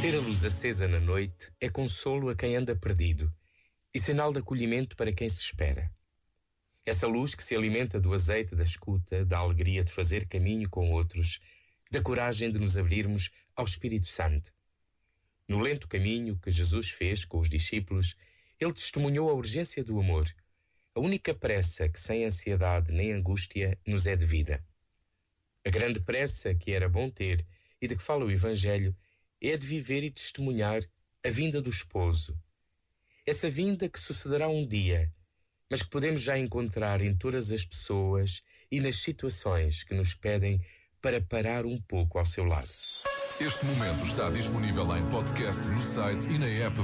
Ter a luz acesa na noite é consolo a quem anda perdido e sinal de acolhimento para quem se espera. Essa luz que se alimenta do azeite da escuta, da alegria de fazer caminho com outros, da coragem de nos abrirmos ao Espírito Santo. No lento caminho que Jesus fez com os discípulos, ele testemunhou a urgência do amor, a única pressa que sem ansiedade nem angústia nos é devida. A grande pressa que era bom ter e de que fala o Evangelho é de viver e testemunhar a vinda do esposo. Essa vinda que sucederá um dia, mas que podemos já encontrar em todas as pessoas e nas situações que nos pedem para parar um pouco ao seu lado. Este momento está disponível em podcast no site e na app da